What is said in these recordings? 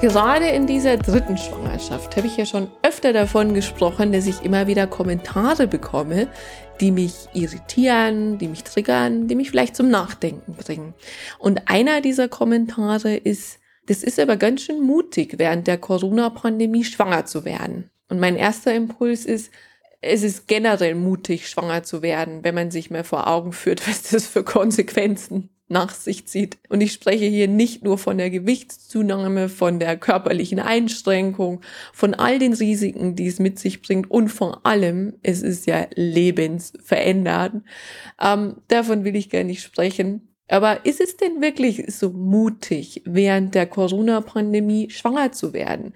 Gerade in dieser dritten Schwangerschaft habe ich ja schon öfter davon gesprochen, dass ich immer wieder Kommentare bekomme, die mich irritieren, die mich triggern, die mich vielleicht zum Nachdenken bringen. Und einer dieser Kommentare ist, das ist aber ganz schön mutig, während der Corona-Pandemie schwanger zu werden. Und mein erster Impuls ist, es ist generell mutig, schwanger zu werden, wenn man sich mal vor Augen führt, was das für Konsequenzen nach sich zieht. Und ich spreche hier nicht nur von der Gewichtszunahme, von der körperlichen Einschränkung, von all den Risiken, die es mit sich bringt und vor allem, es ist ja lebensverändernd. Ähm, davon will ich gar nicht sprechen. Aber ist es denn wirklich so mutig, während der Corona-Pandemie schwanger zu werden?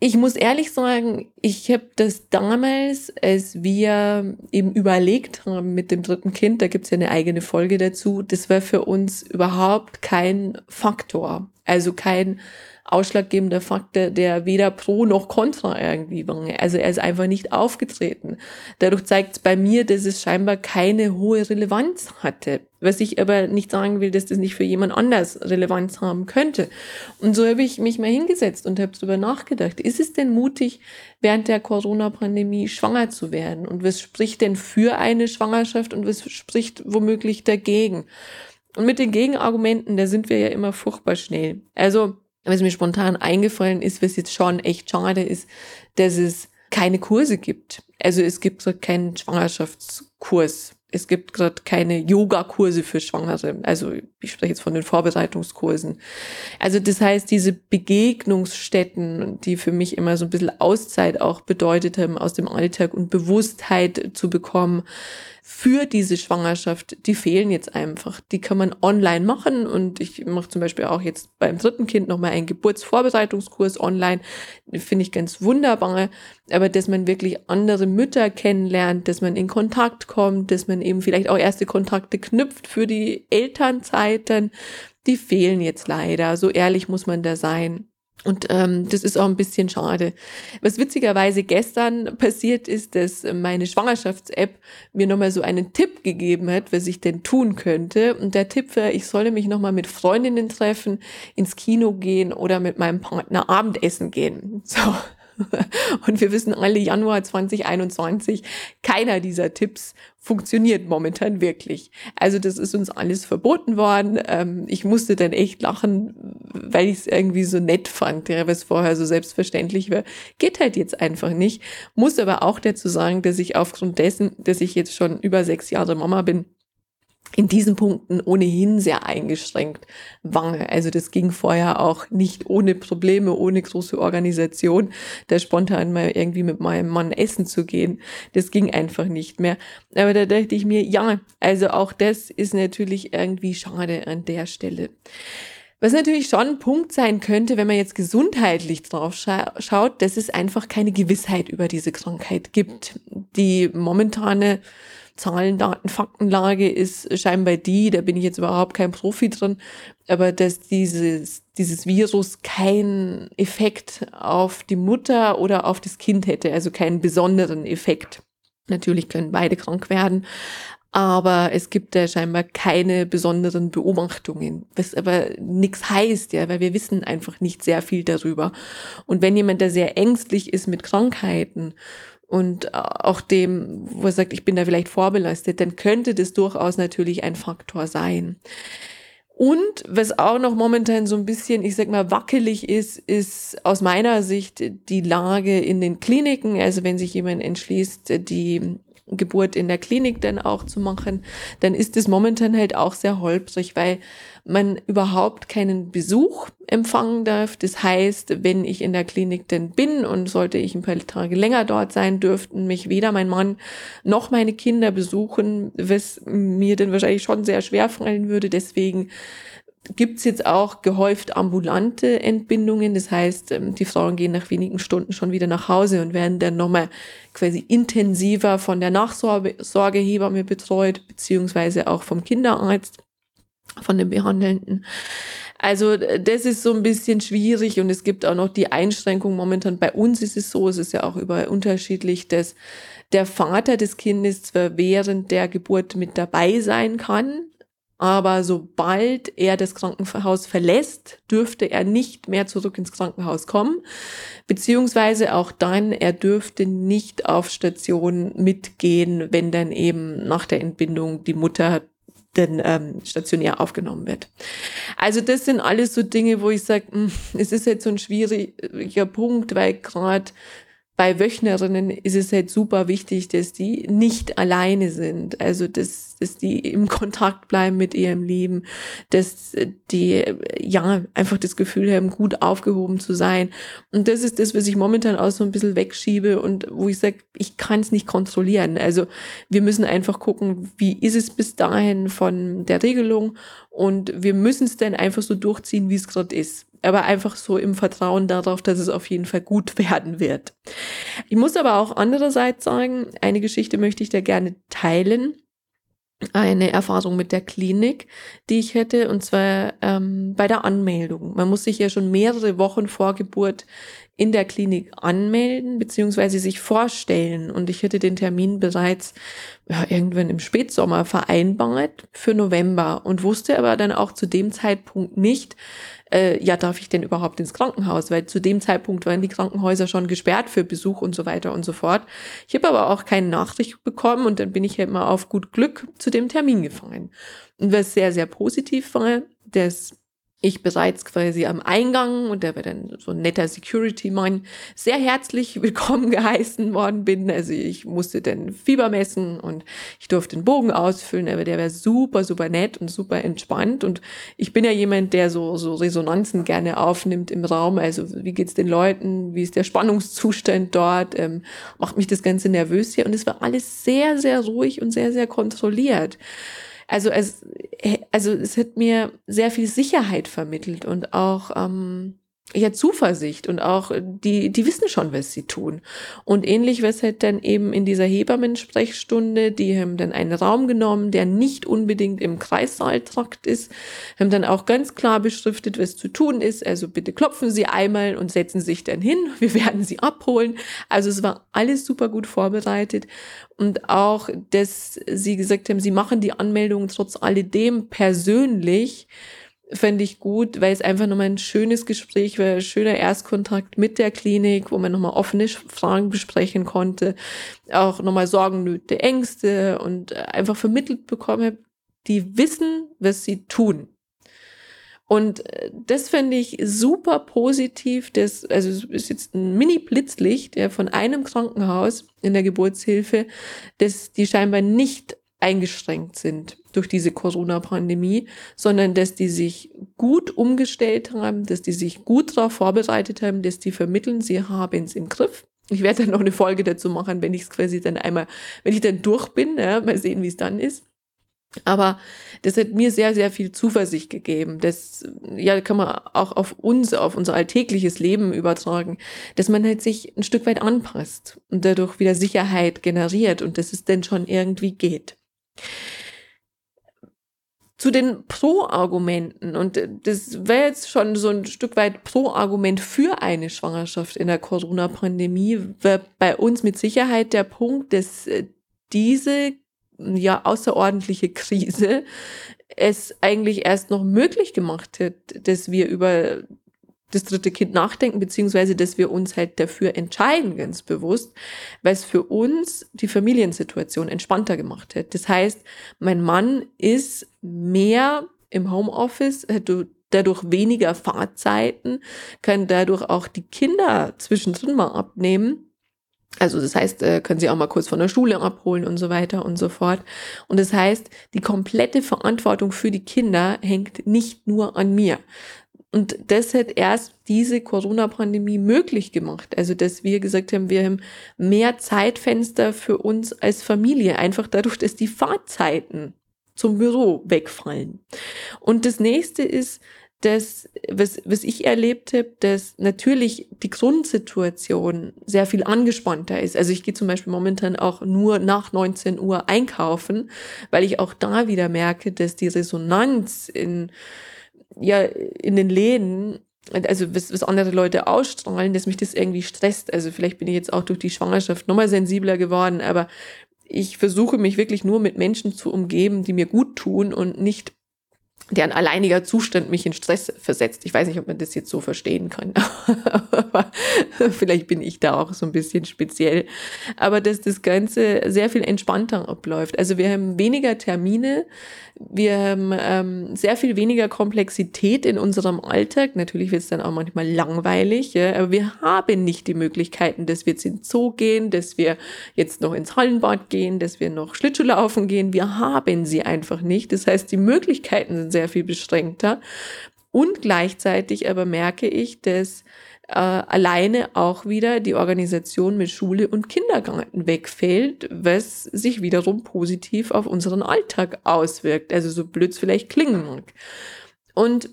Ich muss ehrlich sagen, ich habe das damals, als wir eben überlegt haben mit dem dritten Kind, da gibt's ja eine eigene Folge dazu, das war für uns überhaupt kein Faktor. Also kein ausschlaggebender Faktor, der weder pro noch contra irgendwie war. Also er ist einfach nicht aufgetreten. Dadurch zeigt es bei mir, dass es scheinbar keine hohe Relevanz hatte. Was ich aber nicht sagen will, dass das nicht für jemand anders Relevanz haben könnte. Und so habe ich mich mal hingesetzt und habe darüber nachgedacht. Ist es denn mutig, während der Corona-Pandemie schwanger zu werden? Und was spricht denn für eine Schwangerschaft und was spricht womöglich dagegen? Und mit den Gegenargumenten, da sind wir ja immer furchtbar schnell. Also was mir spontan eingefallen ist, was jetzt schon echt schade ist, dass es keine Kurse gibt. Also es gibt so keinen Schwangerschaftskurs. Es gibt gerade keine Yoga-Kurse für Schwangere. Also ich spreche jetzt von den Vorbereitungskursen. Also das heißt, diese Begegnungsstätten, die für mich immer so ein bisschen Auszeit auch bedeutet haben aus dem Alltag und Bewusstheit zu bekommen, für diese Schwangerschaft, die fehlen jetzt einfach. Die kann man online machen und ich mache zum Beispiel auch jetzt beim dritten Kind nochmal einen Geburtsvorbereitungskurs online. Finde ich ganz wunderbar. Aber dass man wirklich andere Mütter kennenlernt, dass man in Kontakt kommt, dass man eben vielleicht auch erste Kontakte knüpft für die Elternzeiten, die fehlen jetzt leider. So ehrlich muss man da sein. Und ähm, das ist auch ein bisschen schade. Was witzigerweise gestern passiert ist, dass meine Schwangerschafts-App mir nochmal so einen Tipp gegeben hat, was ich denn tun könnte. Und der Tipp war, ich solle mich nochmal mit Freundinnen treffen, ins Kino gehen oder mit meinem Partner Abendessen gehen. So, Und wir wissen alle, Januar 2021, keiner dieser Tipps funktioniert momentan wirklich. Also das ist uns alles verboten worden. Ähm, ich musste dann echt lachen, weil ich es irgendwie so nett fand, ja, was vorher so selbstverständlich war. Geht halt jetzt einfach nicht. Muss aber auch dazu sagen, dass ich aufgrund dessen, dass ich jetzt schon über sechs Jahre Mama bin, in diesen Punkten ohnehin sehr eingeschränkt war. Also das ging vorher auch nicht ohne Probleme, ohne große Organisation, da spontan mal irgendwie mit meinem Mann essen zu gehen. Das ging einfach nicht mehr. Aber da dachte ich mir, ja, also auch das ist natürlich irgendwie schade an der Stelle. Was natürlich schon ein Punkt sein könnte, wenn man jetzt gesundheitlich drauf scha schaut, dass es einfach keine Gewissheit über diese Krankheit gibt. Die momentane Zahlen, Daten, Faktenlage ist scheinbar die, da bin ich jetzt überhaupt kein Profi drin, aber dass dieses, dieses Virus keinen Effekt auf die Mutter oder auf das Kind hätte, also keinen besonderen Effekt. Natürlich können beide krank werden, aber es gibt da scheinbar keine besonderen Beobachtungen, was aber nichts heißt, ja, weil wir wissen einfach nicht sehr viel darüber. Und wenn jemand da sehr ängstlich ist mit Krankheiten und auch dem, wo er sagt, ich bin da vielleicht vorbelastet, dann könnte das durchaus natürlich ein Faktor sein. Und was auch noch momentan so ein bisschen, ich sag mal, wackelig ist, ist aus meiner Sicht die Lage in den Kliniken. Also wenn sich jemand entschließt, die Geburt in der Klinik dann auch zu machen, dann ist es momentan halt auch sehr holprig, weil man überhaupt keinen Besuch empfangen darf. Das heißt, wenn ich in der Klinik denn bin und sollte ich ein paar Tage länger dort sein, dürften mich weder mein Mann noch meine Kinder besuchen, was mir dann wahrscheinlich schon sehr schwer fallen würde. Deswegen gibt's jetzt auch gehäuft ambulante Entbindungen. Das heißt, ähm, die Frauen gehen nach wenigen Stunden schon wieder nach Hause und werden dann nochmal quasi intensiver von der Nachsorgehebamme betreut, beziehungsweise auch vom Kinderarzt, von den Behandelnden. Also das ist so ein bisschen schwierig und es gibt auch noch die Einschränkung momentan. Bei uns ist es so, es ist ja auch überall unterschiedlich, dass der Vater des Kindes zwar während der Geburt mit dabei sein kann, aber sobald er das Krankenhaus verlässt, dürfte er nicht mehr zurück ins Krankenhaus kommen, beziehungsweise auch dann, er dürfte nicht auf Station mitgehen, wenn dann eben nach der Entbindung die Mutter denn ähm, stationär aufgenommen wird. Also das sind alles so Dinge, wo ich sage, hm, es ist jetzt so ein schwieriger Punkt, weil gerade bei Wöchnerinnen ist es halt super wichtig, dass die nicht alleine sind. Also, dass, dass die im Kontakt bleiben mit ihrem Leben, dass die, ja, einfach das Gefühl haben, gut aufgehoben zu sein. Und das ist das, was ich momentan auch so ein bisschen wegschiebe und wo ich sage, ich kann es nicht kontrollieren. Also, wir müssen einfach gucken, wie ist es bis dahin von der Regelung und wir müssen es dann einfach so durchziehen, wie es gerade ist aber einfach so im Vertrauen darauf, dass es auf jeden Fall gut werden wird. Ich muss aber auch andererseits sagen, eine Geschichte möchte ich da gerne teilen. Eine Erfahrung mit der Klinik, die ich hätte, und zwar ähm, bei der Anmeldung. Man muss sich ja schon mehrere Wochen vor Geburt in der Klinik anmelden beziehungsweise sich vorstellen. Und ich hätte den Termin bereits ja, irgendwann im Spätsommer vereinbart für November und wusste aber dann auch zu dem Zeitpunkt nicht, äh, ja, darf ich denn überhaupt ins Krankenhaus? Weil zu dem Zeitpunkt waren die Krankenhäuser schon gesperrt für Besuch und so weiter und so fort. Ich habe aber auch keine Nachricht bekommen und dann bin ich halt mal auf gut Glück zu dem Termin gefahren. Und was sehr, sehr positiv war, dass ich bereits quasi am Eingang und der war dann so ein netter Security-Mann sehr herzlich willkommen geheißen worden bin. Also ich musste dann Fieber messen und ich durfte den Bogen ausfüllen, aber der war super, super nett und super entspannt und ich bin ja jemand, der so, so Resonanzen gerne aufnimmt im Raum. Also wie geht's den Leuten? Wie ist der Spannungszustand dort? Ähm, macht mich das Ganze nervös hier und es war alles sehr, sehr ruhig und sehr, sehr kontrolliert. Also es, also es hat mir sehr viel Sicherheit vermittelt und auch ähm, ja, Zuversicht und auch die, die wissen schon, was sie tun. Und ähnlich was halt dann eben in dieser Hebammensprechstunde, die haben dann einen Raum genommen, der nicht unbedingt im Kreissaaltrakt ist, haben dann auch ganz klar beschriftet, was zu tun ist. Also bitte klopfen Sie einmal und setzen sich dann hin. Wir werden Sie abholen. Also es war alles super gut vorbereitet. Und auch, dass Sie gesagt haben, Sie machen die Anmeldung trotz alledem persönlich fände ich gut, weil es einfach nochmal ein schönes Gespräch war, ein schöner Erstkontakt mit der Klinik, wo man nochmal offene Fragen besprechen konnte, auch nochmal Sorgen, Nöte, Ängste und einfach vermittelt bekommen die wissen, was sie tun. Und äh, das fände ich super positiv. Das, also es ist jetzt ein Mini-Blitzlicht ja, von einem Krankenhaus in der Geburtshilfe, dass die scheinbar nicht eingeschränkt sind durch diese Corona-Pandemie, sondern dass die sich gut umgestellt haben, dass die sich gut darauf vorbereitet haben, dass die vermitteln, sie haben es im Griff. Ich werde dann noch eine Folge dazu machen, wenn ich es quasi dann einmal, wenn ich dann durch bin, ja, mal sehen, wie es dann ist. Aber das hat mir sehr, sehr viel Zuversicht gegeben. Das ja, kann man auch auf uns, auf unser alltägliches Leben übertragen, dass man halt sich ein Stück weit anpasst und dadurch wieder Sicherheit generiert und dass es denn schon irgendwie geht zu den Pro-Argumenten. Und das wäre jetzt schon so ein Stück weit Pro-Argument für eine Schwangerschaft in der Corona-Pandemie, wäre bei uns mit Sicherheit der Punkt, dass äh, diese ja außerordentliche Krise es eigentlich erst noch möglich gemacht hat, dass wir über das dritte Kind nachdenken, beziehungsweise dass wir uns halt dafür entscheiden, ganz bewusst, weil es für uns die Familiensituation entspannter gemacht hat. Das heißt, mein Mann ist mehr im Homeoffice, hat dadurch weniger Fahrzeiten, kann dadurch auch die Kinder zwischendrin mal abnehmen. Also das heißt, äh, können sie auch mal kurz von der Schule abholen und so weiter und so fort. Und das heißt, die komplette Verantwortung für die Kinder hängt nicht nur an mir, und das hat erst diese Corona-Pandemie möglich gemacht. Also, dass wir gesagt haben, wir haben mehr Zeitfenster für uns als Familie, einfach dadurch, dass die Fahrzeiten zum Büro wegfallen. Und das nächste ist, dass, was, was ich erlebt habe, dass natürlich die Grundsituation sehr viel angespannter ist. Also ich gehe zum Beispiel momentan auch nur nach 19 Uhr einkaufen, weil ich auch da wieder merke, dass die Resonanz in, ja, in den Läden also was, was andere Leute ausstrahlen, dass mich das irgendwie stresst. Also vielleicht bin ich jetzt auch durch die Schwangerschaft nochmal sensibler geworden, aber ich versuche mich wirklich nur mit Menschen zu umgeben, die mir gut tun und nicht deren alleiniger Zustand mich in Stress versetzt. Ich weiß nicht, ob man das jetzt so verstehen kann. Aber vielleicht bin ich da auch so ein bisschen speziell. Aber dass das Ganze sehr viel entspannter abläuft. Also wir haben weniger Termine, wir haben ähm, sehr viel weniger Komplexität in unserem Alltag. Natürlich wird es dann auch manchmal langweilig, ja, aber wir haben nicht die Möglichkeiten, dass wir jetzt in den Zoo gehen, dass wir jetzt noch ins Hallenbad gehen, dass wir noch Schlittschuhlaufen gehen. Wir haben sie einfach nicht. Das heißt, die Möglichkeiten sind sehr viel beschränkter. Und gleichzeitig aber merke ich, dass äh, alleine auch wieder die Organisation mit Schule und Kindergarten wegfällt, was sich wiederum positiv auf unseren Alltag auswirkt. Also so blöd es vielleicht klingen mag. Und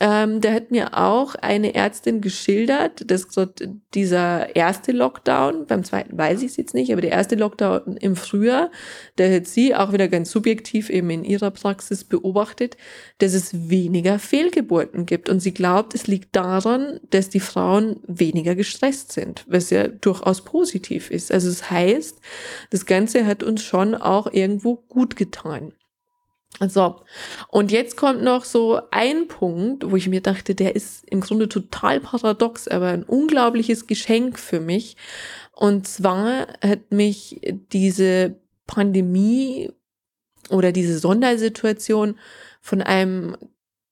ähm, da hat mir auch eine Ärztin geschildert, dass dieser erste Lockdown, beim zweiten weiß ich es jetzt nicht, aber der erste Lockdown im Frühjahr, da hat sie auch wieder ganz subjektiv eben in ihrer Praxis beobachtet, dass es weniger Fehlgeburten gibt. Und sie glaubt, es liegt daran, dass die Frauen weniger gestresst sind, was ja durchaus positiv ist. Also es das heißt, das Ganze hat uns schon auch irgendwo gut getan. So, und jetzt kommt noch so ein Punkt, wo ich mir dachte, der ist im Grunde total paradox, aber ein unglaubliches Geschenk für mich. Und zwar hat mich diese Pandemie oder diese Sondersituation von einem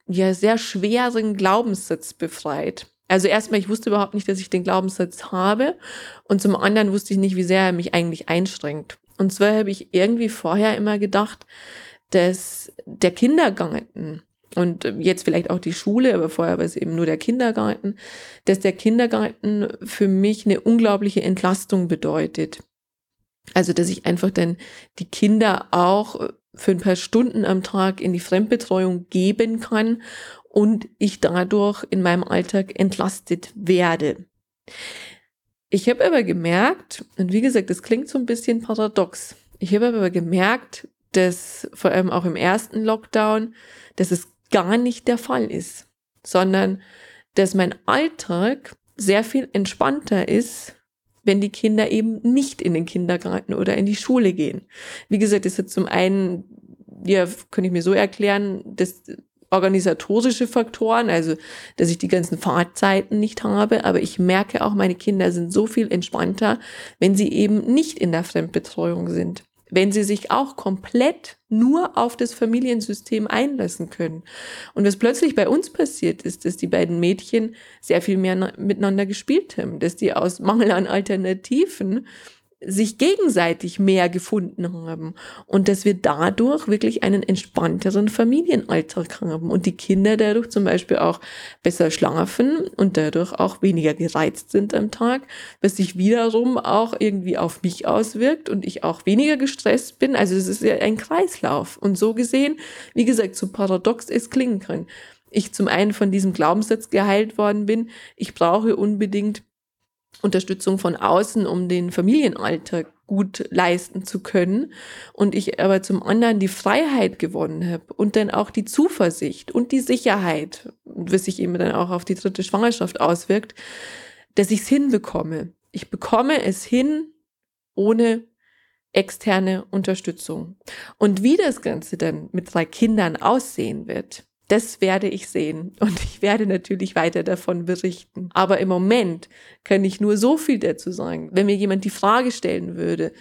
ja sehr schweren Glaubenssatz befreit. Also erstmal, ich wusste überhaupt nicht, dass ich den Glaubenssatz habe. Und zum anderen wusste ich nicht, wie sehr er mich eigentlich einschränkt. Und zwar habe ich irgendwie vorher immer gedacht, dass der Kindergarten und jetzt vielleicht auch die Schule, aber vorher war es eben nur der Kindergarten, dass der Kindergarten für mich eine unglaubliche Entlastung bedeutet. Also, dass ich einfach dann die Kinder auch für ein paar Stunden am Tag in die Fremdbetreuung geben kann und ich dadurch in meinem Alltag entlastet werde. Ich habe aber gemerkt, und wie gesagt, das klingt so ein bisschen paradox, ich habe aber gemerkt, dass vor allem auch im ersten Lockdown, dass es gar nicht der Fall ist, sondern dass mein Alltag sehr viel entspannter ist, wenn die Kinder eben nicht in den Kindergarten oder in die Schule gehen. Wie gesagt, das ist zum einen, ja, kann ich mir so erklären, dass organisatorische Faktoren, also dass ich die ganzen Fahrzeiten nicht habe, aber ich merke auch, meine Kinder sind so viel entspannter, wenn sie eben nicht in der Fremdbetreuung sind wenn sie sich auch komplett nur auf das Familiensystem einlassen können. Und was plötzlich bei uns passiert ist, dass die beiden Mädchen sehr viel mehr miteinander gespielt haben, dass die aus Mangel an Alternativen sich gegenseitig mehr gefunden haben und dass wir dadurch wirklich einen entspannteren Familienalltag haben und die Kinder dadurch zum Beispiel auch besser schlafen und dadurch auch weniger gereizt sind am Tag, was sich wiederum auch irgendwie auf mich auswirkt und ich auch weniger gestresst bin. Also es ist ja ein Kreislauf und so gesehen, wie gesagt, so paradox es klingen kann. Ich zum einen von diesem Glaubenssatz geheilt worden bin, ich brauche unbedingt Unterstützung von außen, um den Familienalltag gut leisten zu können. Und ich aber zum anderen die Freiheit gewonnen habe und dann auch die Zuversicht und die Sicherheit, was sich eben dann auch auf die dritte Schwangerschaft auswirkt, dass ich es hinbekomme. Ich bekomme es hin ohne externe Unterstützung. Und wie das Ganze dann mit drei Kindern aussehen wird, das werde ich sehen und ich werde natürlich weiter davon berichten. Aber im Moment kann ich nur so viel dazu sagen. Wenn mir jemand die Frage stellen würde,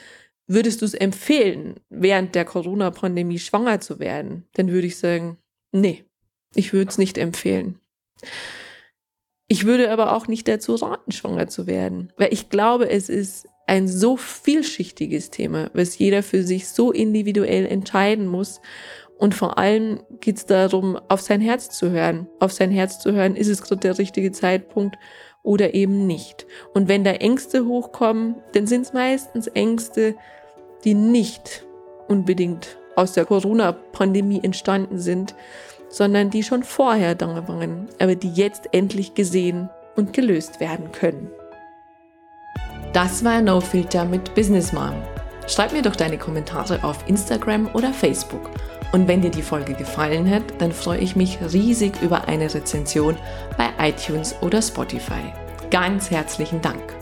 würdest du es empfehlen, während der Corona-Pandemie schwanger zu werden? Dann würde ich sagen, nee, ich würde es nicht empfehlen. Ich würde aber auch nicht dazu raten, schwanger zu werden, weil ich glaube, es ist ein so vielschichtiges Thema, was jeder für sich so individuell entscheiden muss und vor allem geht es darum, auf sein Herz zu hören. Auf sein Herz zu hören, ist es gerade der richtige Zeitpunkt oder eben nicht. Und wenn da Ängste hochkommen, dann sind es meistens Ängste, die nicht unbedingt aus der Corona-Pandemie entstanden sind, sondern die schon vorher da waren, aber die jetzt endlich gesehen und gelöst werden können. Das war No Filter mit Business Mom. Schreib mir doch deine Kommentare auf Instagram oder Facebook. Und wenn dir die Folge gefallen hat, dann freue ich mich riesig über eine Rezension bei iTunes oder Spotify. Ganz herzlichen Dank.